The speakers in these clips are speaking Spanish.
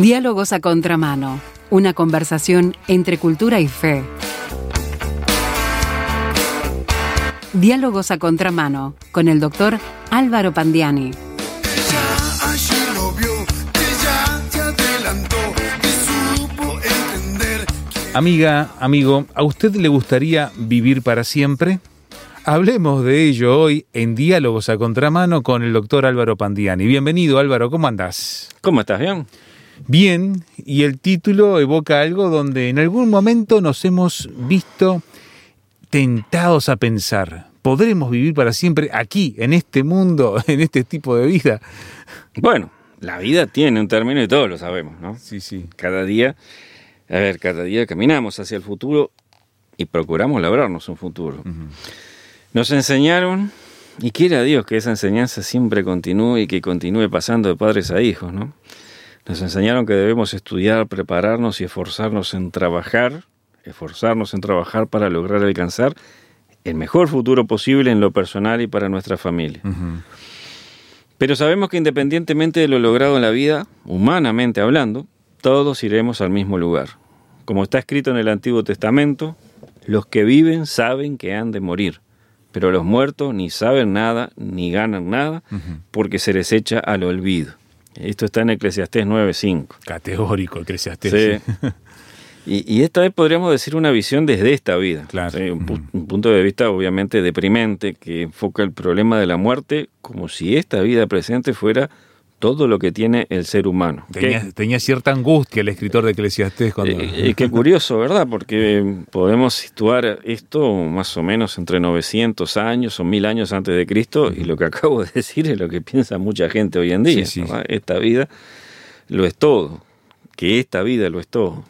Diálogos a contramano. Una conversación entre cultura y fe. Diálogos a contramano con el doctor Álvaro Pandiani. Amiga, amigo, ¿a usted le gustaría vivir para siempre? Hablemos de ello hoy en Diálogos a Contramano con el doctor Álvaro Pandiani. Bienvenido Álvaro, ¿cómo andás? ¿Cómo estás? ¿Bien? Bien, y el título evoca algo donde en algún momento nos hemos visto tentados a pensar, ¿podremos vivir para siempre aquí, en este mundo, en este tipo de vida? Bueno, la vida tiene un término y todos lo sabemos, ¿no? Sí, sí. Cada día, a ver, cada día caminamos hacia el futuro y procuramos labrarnos un futuro. Nos enseñaron, y quiera Dios que esa enseñanza siempre continúe y que continúe pasando de padres a hijos, ¿no? Nos enseñaron que debemos estudiar, prepararnos y esforzarnos en trabajar, esforzarnos en trabajar para lograr alcanzar el mejor futuro posible en lo personal y para nuestra familia. Pero sabemos que independientemente de lo logrado en la vida, humanamente hablando, todos iremos al mismo lugar. Como está escrito en el Antiguo Testamento, los que viven saben que han de morir, pero los muertos ni saben nada ni ganan nada porque se les echa al olvido. Esto está en Eclesiastés 9:5. Categórico, Eclesiastés. Sí. Y, y esta vez podríamos decir una visión desde esta vida. Claro. Sí, un, pu- un punto de vista obviamente deprimente que enfoca el problema de la muerte como si esta vida presente fuera todo lo que tiene el ser humano. Tenía, Que- tenía cierta angustia el escritor de Eclesiastés cuando... eh, eh, qué curioso, ¿verdad? Porque podemos situar esto más o menos entre 900 años o 1000 años antes de Cristo y lo que acabo de decir es lo que piensa mucha gente hoy en día. Sí, sí. ¿verdad? Esta vida lo es todo, que esta vida lo es todo.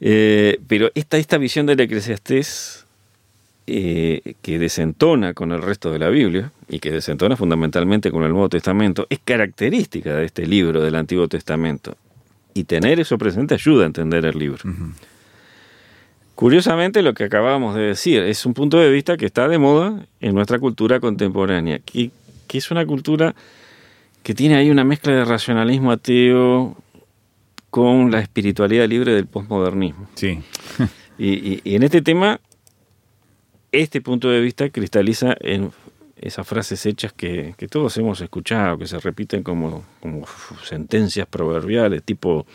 Eh, pero esta, esta visión del Eclesiastés eh, que desentona con el resto de la Biblia y que desentona fundamentalmente con el Nuevo Testamento es característica de este libro del Antiguo Testamento. Y tener eso presente ayuda a entender el libro. Curiosamente, lo que acabamos de decir es un punto de vista que está de moda en nuestra cultura contemporánea, que, que es una cultura que tiene ahí una mezcla de racionalismo ateo con la espiritualidad libre del posmodernismo. Sí. Y, y- y en este tema, este punto de vista cristaliza en esas frases hechas que, que todos hemos escuchado, que se repiten como, como sentencias proverbiales, tipo,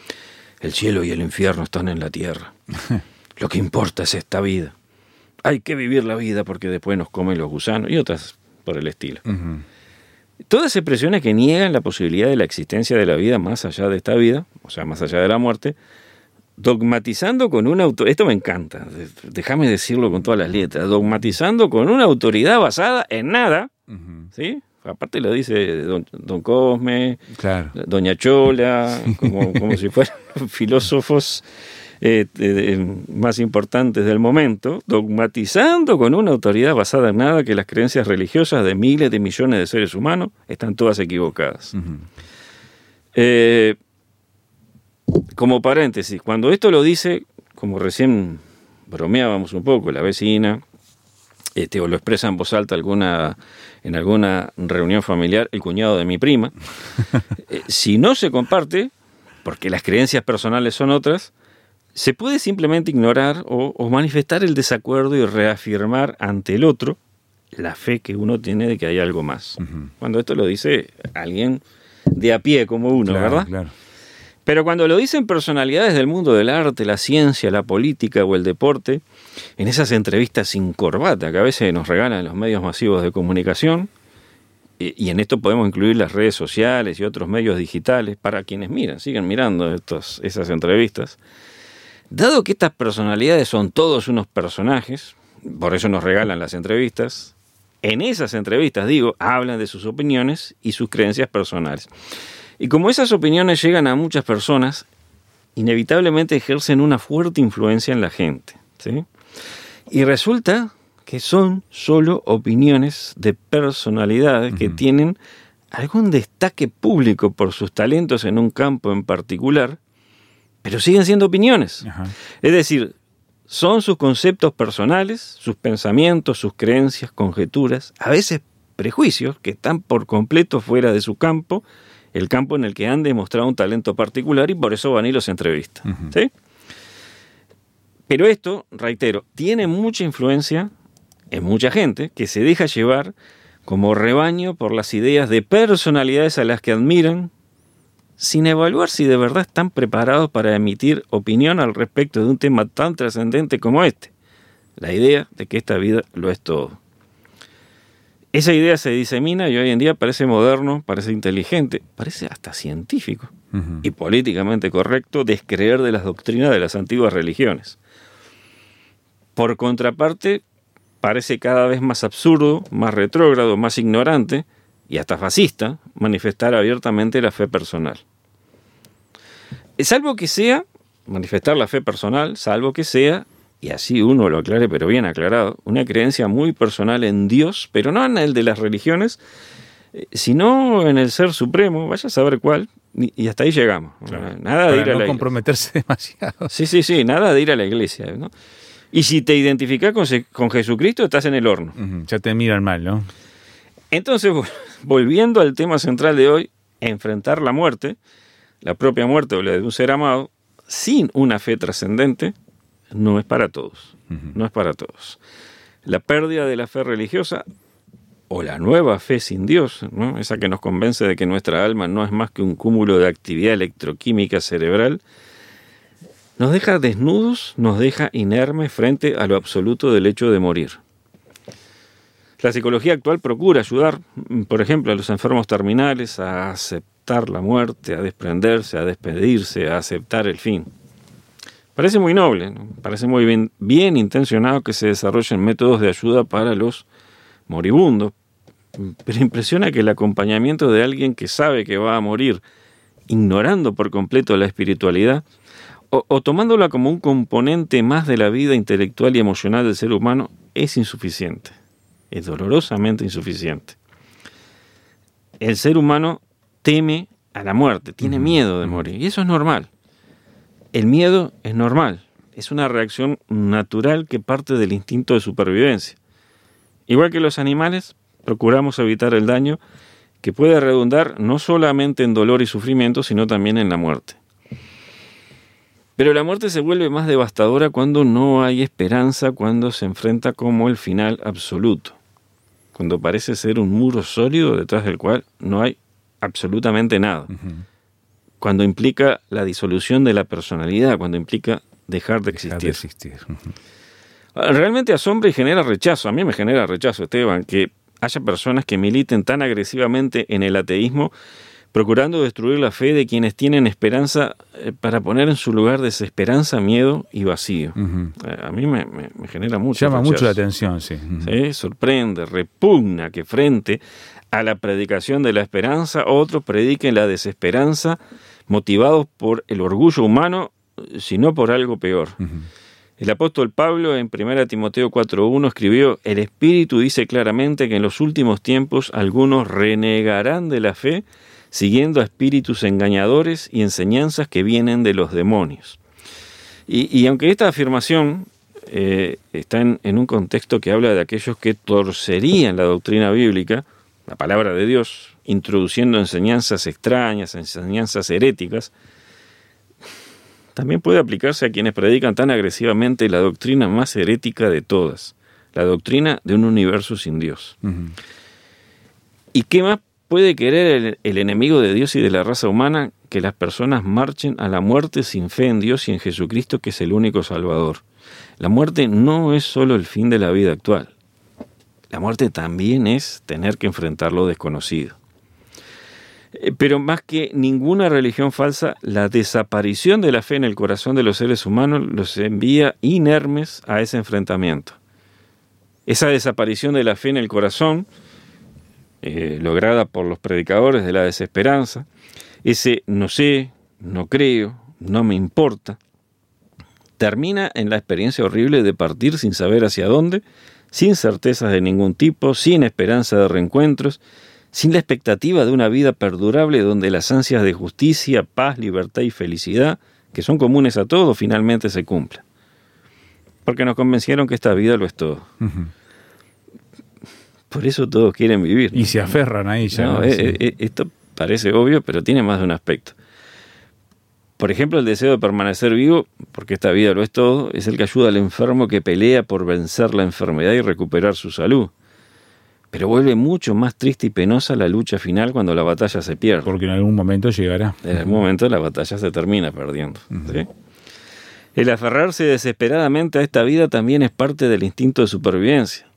el cielo y el infierno están en la tierra. Lo que importa es esta vida. Hay que vivir la vida porque después nos comen los gusanos y otras por el estilo. Ujú. Todas expresiones que niegan la posibilidad de la existencia de la vida más allá de esta vida, o sea, más allá de la muerte, dogmatizando con una autoridad, esto me encanta, déjame decirlo con todas las letras, dogmatizando con una autoridad basada en nada. ¿sí? Aparte lo dice don, don Cosme, Claro. Doña Chola, como, como si fueran filósofos eh, de- más importantes del momento, dogmatizando con una autoridad basada en nada que las creencias religiosas de miles de millones de seres humanos están todas equivocadas. Eh, como paréntesis, cuando esto lo dice, como recién bromeábamos un poco, la vecina, este, o lo expresa en voz alta alguna, en alguna reunión familiar, el cuñado de mi prima, eh, si no se comparte, porque las creencias personales son otras, se puede simplemente ignorar o, o manifestar el desacuerdo y reafirmar ante el otro la fe que uno tiene de que hay algo más. Cuando esto lo dice alguien de a pie como uno, Claro, ¿verdad? Claro. Pero cuando lo dicen personalidades del mundo del arte, la ciencia, la política o el deporte, en esas entrevistas sin corbata que a veces nos regalan los medios masivos de comunicación, y, y en esto podemos incluir las redes sociales y otros medios digitales, para quienes miran, siguen mirando esas entrevistas, dado que estas personalidades son todos unos personajes, por eso nos regalan las entrevistas, en esas entrevistas, digo, hablan de sus opiniones y sus creencias personales. Y como esas opiniones llegan a muchas personas, inevitablemente ejercen una fuerte influencia en la gente. ¿sí? Y resulta que son solo opiniones de personalidades que tienen algún destaque público por sus talentos en un campo en particular, pero siguen siendo opiniones. Es decir, son sus conceptos personales, sus pensamientos, sus creencias, conjeturas, a veces prejuicios que están por completo fuera de su campo el campo en el que han demostrado un talento particular y por eso van y los entrevistan. ¿sí? Pero esto, reitero, tiene mucha influencia en mucha gente que se deja llevar como rebaño por las ideas de personalidades a las que admiran, sin evaluar si de verdad están preparados para emitir opinión al respecto de un tema tan trascendente como este, la idea de que esta vida lo es todo. Esa idea se disemina y hoy en día parece moderno, parece inteligente, parece hasta científico y políticamente correcto descreer de las doctrinas de las antiguas religiones. Por contraparte, parece cada vez más absurdo, más retrógrado, más ignorante y hasta fascista manifestar abiertamente la fe personal. Salvo que sea, manifestar la fe personal, salvo que sea, y así uno lo aclare, pero bien aclarado, una creencia muy personal en Dios, pero no en el de las religiones, eh, sino en el ser supremo, vaya a saber cuál, y hasta ahí llegamos. Nada de ir a no comprometerse demasiado. Sí, sí, sí, nada de ir a la iglesia. ¿no? Y si te identificas con, Jesucristo, estás en el horno. Ya te miran mal, ¿no? Entonces, volviendo al tema central de hoy, enfrentar la muerte, la propia muerte o la de un ser amado, sin una fe trascendente, no es para todos. No es para todos. La pérdida de la fe religiosa o la nueva fe sin Dios, ¿no? esa que nos convence de que nuestra alma no es más que un cúmulo de actividad electroquímica cerebral, nos deja desnudos, nos deja inermes frente a lo absoluto del hecho de morir. La psicología actual procura ayudar, por ejemplo, a los enfermos terminales a aceptar la muerte, a desprenderse, a despedirse, a aceptar el fin. Parece muy noble, parece muy bien, bien intencionado que se desarrollen métodos de ayuda para los moribundos, pero impresiona que el acompañamiento de alguien que sabe que va a morir, ignorando por completo la espiritualidad, o, tomándola como un componente más de la vida intelectual y emocional del ser humano, es insuficiente. Es dolorosamente insuficiente. El ser humano teme a la muerte, tiene miedo de morir, y eso es normal. El miedo es normal, es una reacción natural que parte del instinto de supervivencia. Igual que los animales, procuramos evitar el daño que puede redundar no solamente en dolor y sufrimiento, sino también en la muerte. Pero la muerte se vuelve más devastadora cuando no hay esperanza, cuando se enfrenta como el final absoluto, cuando parece ser un muro sólido detrás del cual no hay absolutamente nada, cuando implica la disolución de la personalidad, cuando implica dejar de existir. Realmente asombra y genera rechazo, a mí me genera rechazo, Esteban, que haya personas que militen tan agresivamente en el ateísmo procurando destruir la fe de quienes tienen esperanza eh, para poner en su lugar desesperanza, miedo y vacío. Eh, a mí me, genera mucho. Llama mucho la atención, sí. Sorprende, repugna que frente a la predicación de la esperanza otros prediquen la desesperanza motivados por el orgullo humano, sino por algo peor. El apóstol Pablo en 1 Timoteo 4.1 escribió, el Espíritu dice claramente que en los últimos tiempos algunos renegarán de la fe siguiendo a espíritus engañadores y enseñanzas que vienen de los demonios. Y, aunque esta afirmación eh, está en, un contexto que habla de aquellos que torcerían la doctrina bíblica, la palabra de Dios, introduciendo enseñanzas extrañas, enseñanzas heréticas, también puede aplicarse a quienes predican tan agresivamente la doctrina más herética de todas, la doctrina de un universo sin Dios. ¿Y qué más puede querer el, enemigo de Dios y de la raza humana que las personas marchen a la muerte sin fe en Dios y en Jesucristo, que es el único Salvador. La muerte no es solo el fin de la vida actual. La muerte también es tener que enfrentar lo desconocido. Eh, pero más que ninguna religión falsa, la desaparición de la fe en el corazón de los seres humanos los envía inermes a ese enfrentamiento. Esa desaparición de la fe en el corazón eh, lograda por los predicadores de la desesperanza, ese no sé, no creo, no me importa, termina en la experiencia horrible de partir sin saber hacia dónde, sin certezas de ningún tipo, sin esperanza de reencuentros, sin la expectativa de una vida perdurable donde las ansias de justicia, paz, libertad y felicidad, que son comunes a todos, finalmente se cumplan. Porque nos convencieron que esta vida lo es todo. Por eso todos quieren vivir. Y se aferran ahí ya. Eh, eh, esto parece obvio, pero tiene más de un aspecto. Por ejemplo, el deseo de permanecer vivo, porque esta vida lo es todo, es el que ayuda al enfermo que pelea por vencer la enfermedad y recuperar su salud. Pero vuelve mucho más triste y penosa la lucha final cuando la batalla se pierde. Porque en algún momento llegará. En algún momento la batalla se termina perdiendo. ¿sí? El aferrarse desesperadamente a esta vida también es parte del instinto de supervivencia.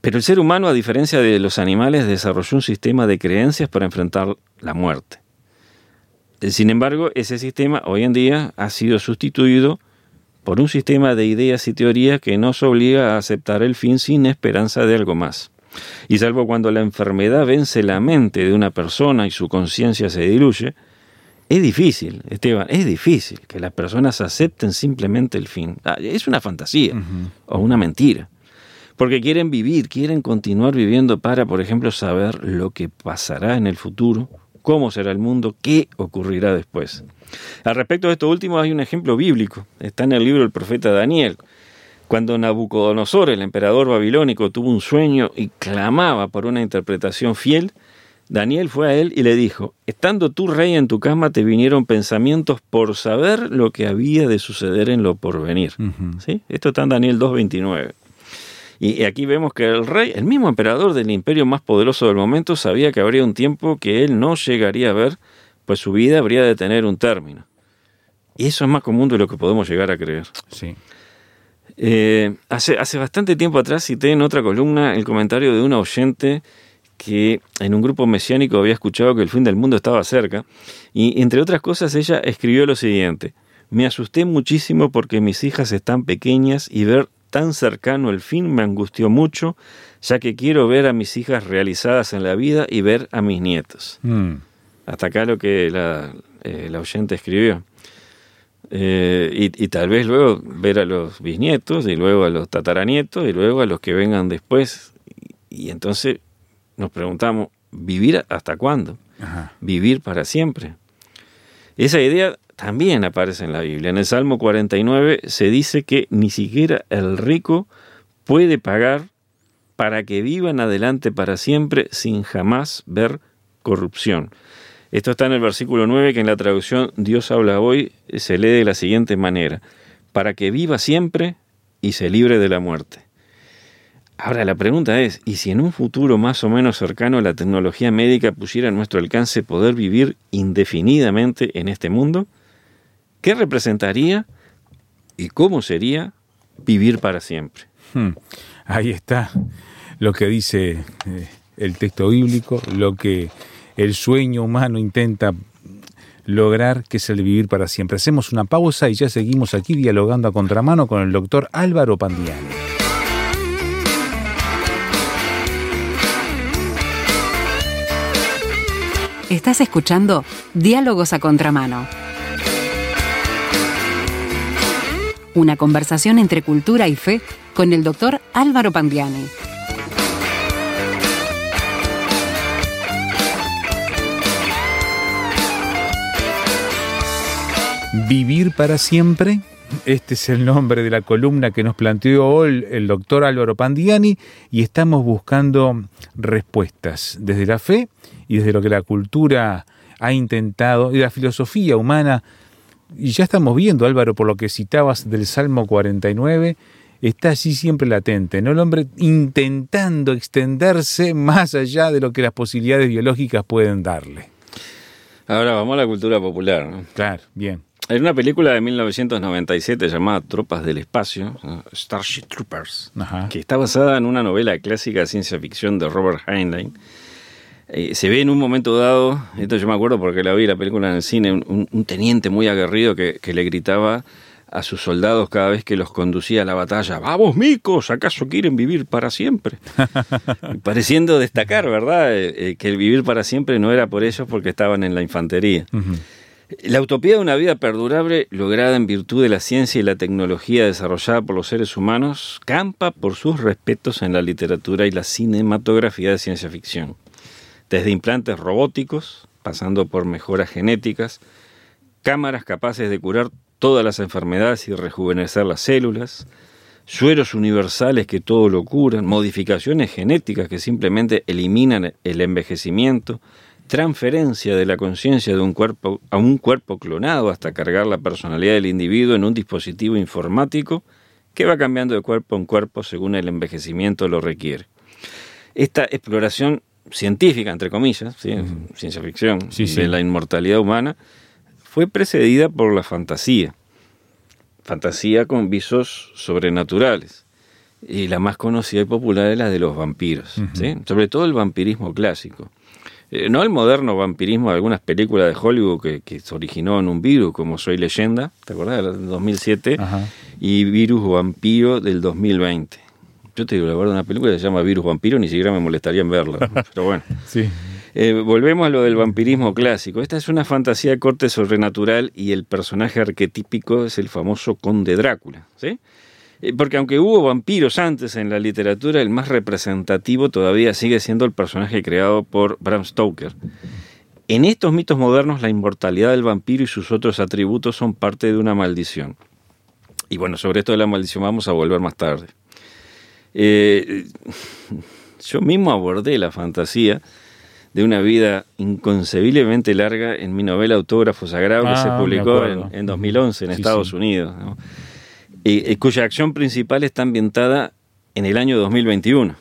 Pero el ser humano, a diferencia de los animales, desarrolló un sistema de creencias para enfrentar la muerte. Sin embargo, ese sistema hoy en día ha sido sustituido por un sistema de ideas y teorías que nos obliga a aceptar el fin sin esperanza de algo más. Y salvo cuando la enfermedad vence la mente de una persona y su conciencia se diluye, es difícil, Esteban, es difícil que las personas acepten simplemente el fin. Ah, es una fantasía o una mentira. Porque quieren vivir, quieren continuar viviendo para, por ejemplo, saber lo que pasará en el futuro cómo será el mundo, qué ocurrirá después. Al respecto de esto último hay un ejemplo bíblico, está en el libro del profeta Daniel. Cuando Nabucodonosor, el emperador babilónico, tuvo un sueño y clamaba por una interpretación fiel, Daniel fue a él y le dijo, estando tú rey en tu cama te vinieron pensamientos por saber lo que había de suceder en lo porvenir. ¿Sí? Esto está en Daniel 2.29. Y aquí vemos que el rey, el mismo emperador del imperio más poderoso del momento, sabía que habría un tiempo que él no llegaría a ver, pues su vida habría de tener un término. Y eso es más común de lo que podemos llegar a creer. Sí. Eh, hace, hace bastante tiempo atrás cité en otra columna el comentario de una oyente que en un grupo mesiánico había escuchado que el fin del mundo estaba cerca y entre otras cosas ella escribió lo siguiente, me asusté muchísimo porque mis hijas están pequeñas y ver tan cercano el fin me angustió mucho, ya que quiero ver a mis hijas realizadas en la vida y ver a mis nietos. Mm. Hasta acá lo que la, eh, la oyente escribió. Eh, y, y, tal vez luego ver a los bisnietos y luego a los tataranietos y luego a los que vengan después. Y, y entonces nos preguntamos, ¿vivir hasta cuándo? Ajá. ¿Vivir para siempre? Esa idea también aparece en la Biblia. En el Salmo 49 se dice que ni siquiera el rico puede pagar para que vivan adelante para siempre sin jamás ver corrupción. Esto está en el versículo 9 que en la traducción Dios habla hoy se lee de la siguiente manera, para que viva siempre y se libre de la muerte. Ahora la pregunta es, ¿y si en un futuro más o menos cercano la tecnología médica pusiera a nuestro alcance poder vivir indefinidamente en este mundo? ¿Qué representaría y cómo sería vivir para siempre? Hmm. Ahí está lo que dice eh, el texto bíblico, lo que el sueño humano intenta lograr, que es el vivir para siempre. Hacemos una pausa y ya seguimos aquí dialogando a contramano con el doctor Álvaro Pandiani. Estás escuchando Diálogos a Contramano. Una conversación entre cultura y fe con el doctor Álvaro Pandiani. Vivir para siempre. Este es el nombre de la columna que nos planteó hoy el doctor Álvaro Pandiani y estamos buscando respuestas desde la fe y desde lo que la cultura ha intentado y la filosofía humana. Y ya estamos viendo, Álvaro, por lo que citabas del Salmo 49, está así siempre latente, ¿no? El hombre intentando extenderse más allá de lo que las posibilidades biológicas pueden darle. Ahora vamos a la cultura popular. ¿no? Claro, bien. Hay una película de 1997 llamada Tropas del Espacio. Starship Troopers, Ajá. que está basada en una novela clásica de ciencia ficción de Robert Heinlein. Eh, se ve en un momento dado, esto yo me acuerdo porque la vi la película en el cine, un, un teniente muy aguerrido que, que, le gritaba a sus soldados cada vez que los conducía a la batalla, vamos micos, ¿acaso quieren vivir para siempre? Pareciendo destacar, ¿verdad? Eh, eh, que el vivir para siempre no era por ellos porque estaban en la infantería. Uh -huh. La utopía de una vida perdurable, lograda en virtud de la ciencia y la tecnología desarrollada por los seres humanos, campa por sus respetos en la literatura y la cinematografía de ciencia ficción. Desde implantes robóticos, pasando por mejoras genéticas, cámaras capaces de curar todas las enfermedades y rejuvenecer las células, sueros universales que todo lo curan, modificaciones genéticas que simplemente eliminan el envejecimiento, transferencia de la conciencia de un cuerpo a un cuerpo clonado hasta cargar la personalidad del individuo en un dispositivo informático que va cambiando de cuerpo en cuerpo según el envejecimiento lo requiere. Esta exploración científica, entre comillas, ¿sí? ciencia ficción, Sí, sí. de la inmortalidad humana, fue precedida por la fantasía. Fantasía con visos sobrenaturales. Y la más conocida y popular es la de los vampiros, sobre todo el vampirismo clásico. Eh, no el moderno vampirismo de algunas películas de Hollywood que, que se originó en un virus, como Soy Leyenda, ¿te acordás? del 2007, Ajá. y Virus Vampiro del 2020. Yo te digo, la verdad, una película que se llama Virus Vampiro, ni siquiera me molestaría en verla, pero bueno. Sí. Eh, volvemos a lo del vampirismo clásico. Esta es una fantasía de corte sobrenatural y el personaje arquetípico es el famoso conde Drácula. ¿sí? Eh, porque aunque hubo vampiros antes en la literatura, el más representativo todavía sigue siendo el personaje creado por Bram Stoker. En estos mitos modernos, la inmortalidad del vampiro y sus otros atributos son parte de una maldición. Y bueno, sobre esto de la maldición vamos a volver más tarde. Eh, yo mismo abordé la fantasía de una vida inconcebiblemente larga en mi novela Autógrafo Sagrado que Ah, se me publicó en, en 2011 en Sí, Estados sí. Unidos, ¿no? Cuya acción principal está ambientada en el año 2021.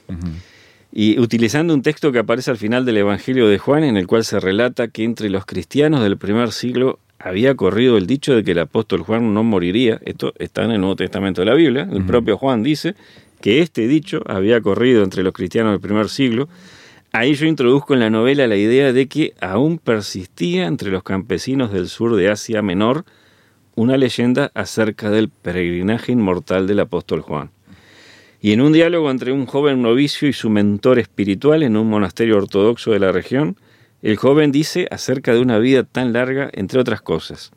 Y utilizando un texto que aparece al final del Evangelio de Juan, en el cual se relata que entre los cristianos del primer siglo había corrido el dicho de que el apóstol Juan no moriría. Esto está en el Nuevo Testamento de la Biblia. El propio Juan dice que este dicho había corrido entre los cristianos del primer siglo. Ahí yo introduzco en la novela la idea de que aún persistía entre los campesinos del sur de Asia Menor una leyenda acerca del peregrinaje inmortal del apóstol Juan. Y en un diálogo entre un joven novicio y su mentor espiritual en un monasterio ortodoxo de la región, el joven dice acerca de una vida tan larga, entre otras cosas.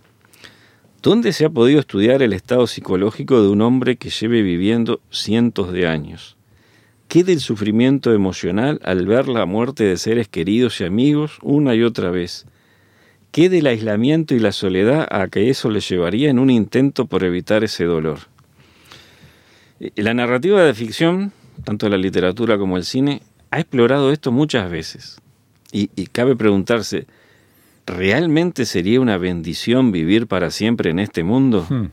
¿Dónde se ha podido estudiar el estado psicológico de un hombre que lleve viviendo cientos de años? ¿Qué del sufrimiento emocional al ver la muerte de seres queridos y amigos una y otra vez? ¿Qué del aislamiento y la soledad a que eso le llevaría en un intento por evitar ese dolor? Eh, La narrativa de ficción, tanto la literatura como el cine, ha explorado esto muchas veces. Y, y cabe preguntarse, ¿realmente sería una bendición vivir para siempre en este mundo? Hmm.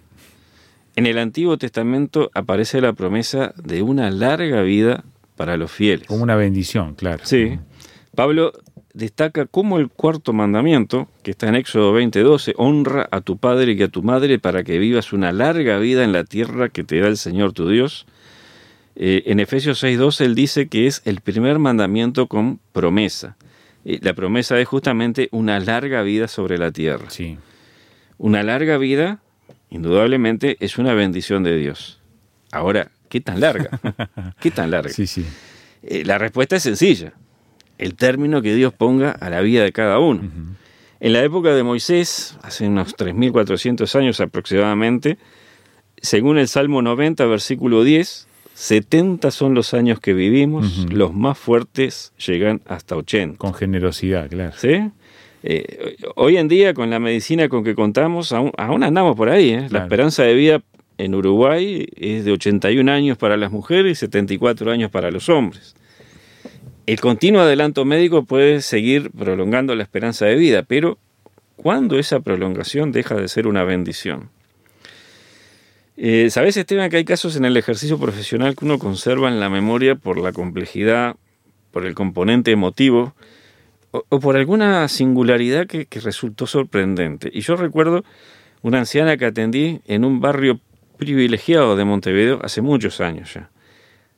En el Antiguo Testamento aparece la promesa de una larga vida para los fieles. Como una bendición, claro. Sí. Pablo destaca cómo el cuarto mandamiento, que está en Éxodo 20:12, honra a tu padre y a tu madre para que vivas una larga vida en la tierra que te da el Señor tu Dios. Eh, en Efesios 6:12 él dice que es el primer mandamiento con promesa. Eh, la promesa es justamente una larga vida sobre la tierra. Sí. Una larga vida, indudablemente, es una bendición de Dios. Ahora, ¿qué tan larga? ¿Qué tan larga? Sí, sí. Eh, la respuesta es sencilla. El término que Dios ponga a la vida de cada uno. En la época de Moisés, hace unos 3.400 años aproximadamente, según el Salmo 90, versículo 10, 70 son los años que vivimos, los más fuertes llegan hasta 80. Con generosidad, claro. ¿Sí? Eh, hoy en día, con la medicina con que contamos, aún, aún andamos por ahí. ¿eh? La esperanza de vida en Uruguay es de 81 años para las mujeres y 74 años para los hombres. El continuo adelanto médico puede seguir prolongando la esperanza de vida, pero ¿cuándo esa prolongación deja de ser una bendición? Eh, ¿Sabes, Esteban, que hay casos en el ejercicio profesional que uno conserva en la memoria por la complejidad, por el componente emotivo, o, por alguna singularidad que, que resultó sorprendente. Y yo recuerdo una anciana que atendí en un barrio privilegiado de Montevideo hace muchos años ya.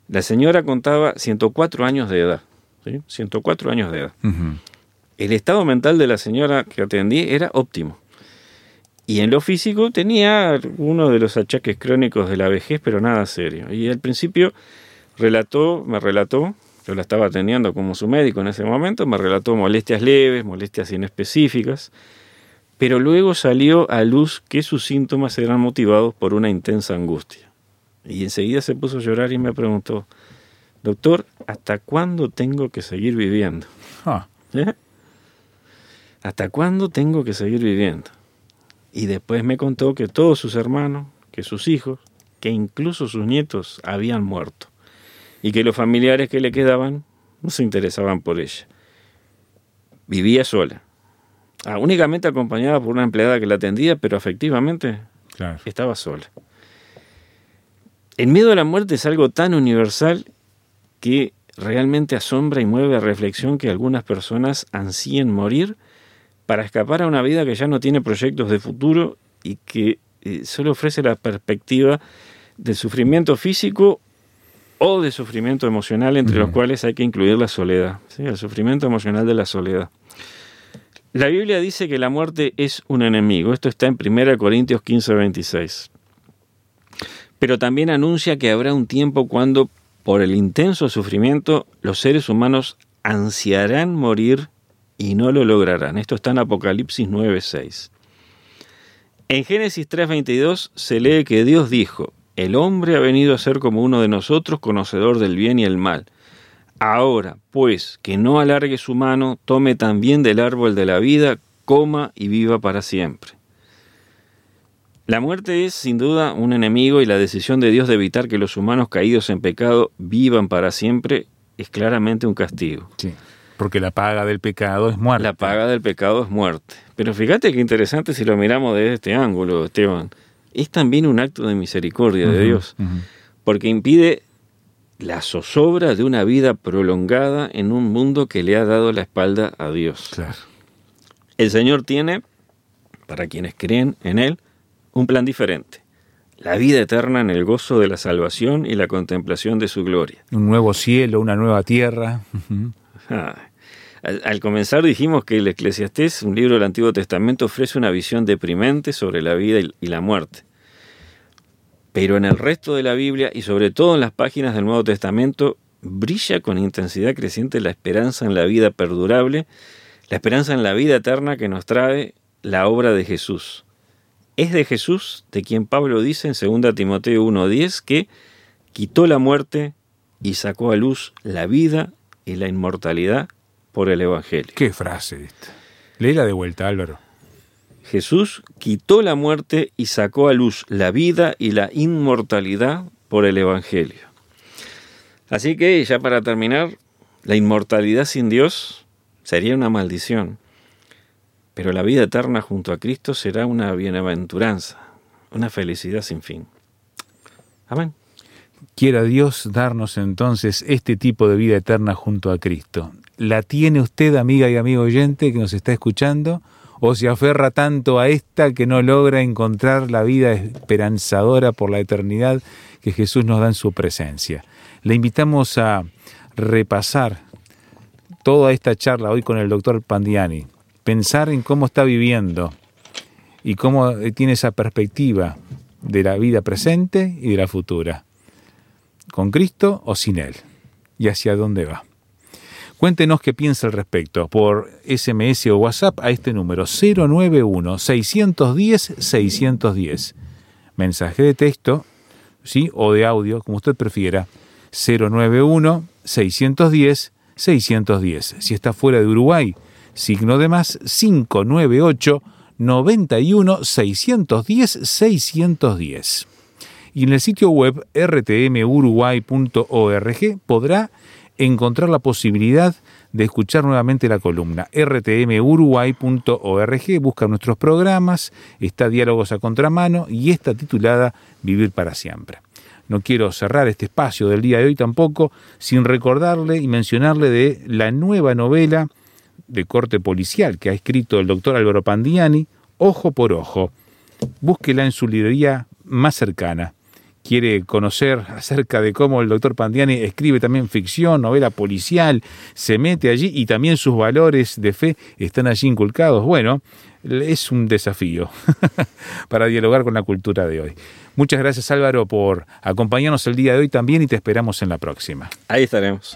La señora contaba 104 años de edad. ¿Sí? 104 años de edad. El estado mental de la señora que atendí era óptimo. Y en lo físico tenía uno de los achaques crónicos de la vejez, pero nada serio. Y al principio relató, me relató, yo la estaba atendiendo como su médico en ese momento, me relató molestias leves, molestias inespecíficas, pero luego salió a luz que sus síntomas eran motivados por una intensa angustia. Y enseguida se puso a llorar y me preguntó, doctor, ¿hasta cuándo tengo que seguir viviendo? Ah, ¿Eh? ¿Hasta cuándo tengo que seguir viviendo? Y después me contó que todos sus hermanos, que sus hijos, que incluso sus nietos habían muerto. Y que los familiares que le quedaban no se interesaban por ella. vivía sola. Ah, únicamente acompañada por una empleada que la atendía, pero efectivamente Claro. estaba sola. El miedo a la muerte es algo tan universal que realmente asombra y mueve a reflexión que algunas personas ansíen morir para escapar a una vida que ya no tiene proyectos de futuro y que eh, solo ofrece la perspectiva del sufrimiento físico o de sufrimiento emocional, entre los cuales hay que incluir la soledad, ¿sí? el sufrimiento emocional de la soledad. La Biblia dice que la muerte es un enemigo. Esto está en 1 Corintios 15, 26. Pero también anuncia que habrá un tiempo cuando, por el intenso sufrimiento, los seres humanos ansiarán morir y no lo lograrán. Esto está en Apocalipsis 9, 6. En Génesis 3:22 se lee que Dios dijo, el hombre ha venido a ser como uno de nosotros, conocedor del bien y el mal. Ahora, pues, que no alargue su mano, tome también del árbol de la vida, coma y viva para siempre. La muerte es, sin duda, un enemigo y la decisión de Dios de evitar que los humanos caídos en pecado vivan para siempre es claramente un castigo. Sí. Porque la paga del pecado es muerte. La paga del pecado es muerte. Pero fíjate qué interesante si lo miramos desde este ángulo, Esteban. Es también un acto de misericordia de Dios, porque impide la zozobra de una vida prolongada en un mundo que le ha dado la espalda a Dios. Claro. El Señor tiene, para quienes creen en Él, un plan diferente. La vida eterna en el gozo de la salvación y la contemplación de su gloria. Un nuevo cielo, una nueva tierra. Ah, Al, al comenzar dijimos que el Eclesiastés, un libro del Antiguo Testamento, ofrece una visión deprimente sobre la vida y, y la muerte. Pero en el resto de la Biblia y sobre todo en las páginas del Nuevo Testamento brilla con intensidad creciente la esperanza en la vida perdurable, la esperanza en la vida eterna que nos trae la obra de Jesús. Es de Jesús de quien Pablo dice en 2 Timoteo 1.10 que quitó la muerte y sacó a luz la vida y la inmortalidad por el Evangelio. Qué frase esta. Léela de vuelta, Álvaro. Jesús quitó la muerte y sacó a luz la vida y la inmortalidad por el Evangelio. Así que, ya para terminar, la inmortalidad sin Dios sería una maldición, pero la vida eterna junto a Cristo será una bienaventuranza, una felicidad sin fin. Amén. Quiera Dios darnos entonces este tipo de vida eterna junto a Cristo. ¿La tiene usted, amiga y amigo oyente que nos está escuchando? ¿O se aferra tanto a esta que no logra encontrar la vida esperanzadora por la eternidad que Jesús nos da en su presencia? Le invitamos a repasar toda esta charla hoy con el doctor Pandiani, pensar en cómo está viviendo y cómo tiene esa perspectiva de la vida presente y de la futura con Cristo o sin Él, y hacia dónde va. Cuéntenos qué piensa al respecto por SMS o WhatsApp a este número 091-610-610. Mensaje de texto, ¿sí? O de audio, como usted prefiera, 091-610-610. Si está fuera de Uruguay, signo de más 598 91 610 610 y en el sitio web rtmuruguay.org podrá encontrar la posibilidad de escuchar nuevamente la columna. rtmuruguay.org busca nuestros programas, está Diálogos a Contramano y está titulada Vivir para siempre. No quiero cerrar este espacio del día de hoy tampoco sin recordarle y mencionarle de la nueva novela de corte policial que ha escrito el doctor Álvaro Pandiani, Ojo por Ojo. Búsquela en su librería más cercana quiere conocer acerca de cómo el doctor Pandiani escribe también ficción, novela policial, se mete allí y también sus valores de fe están allí inculcados. Bueno, es un desafío para dialogar con la cultura de hoy. Muchas gracias Álvaro por acompañarnos el día de hoy también y te esperamos en la próxima. Ahí estaremos.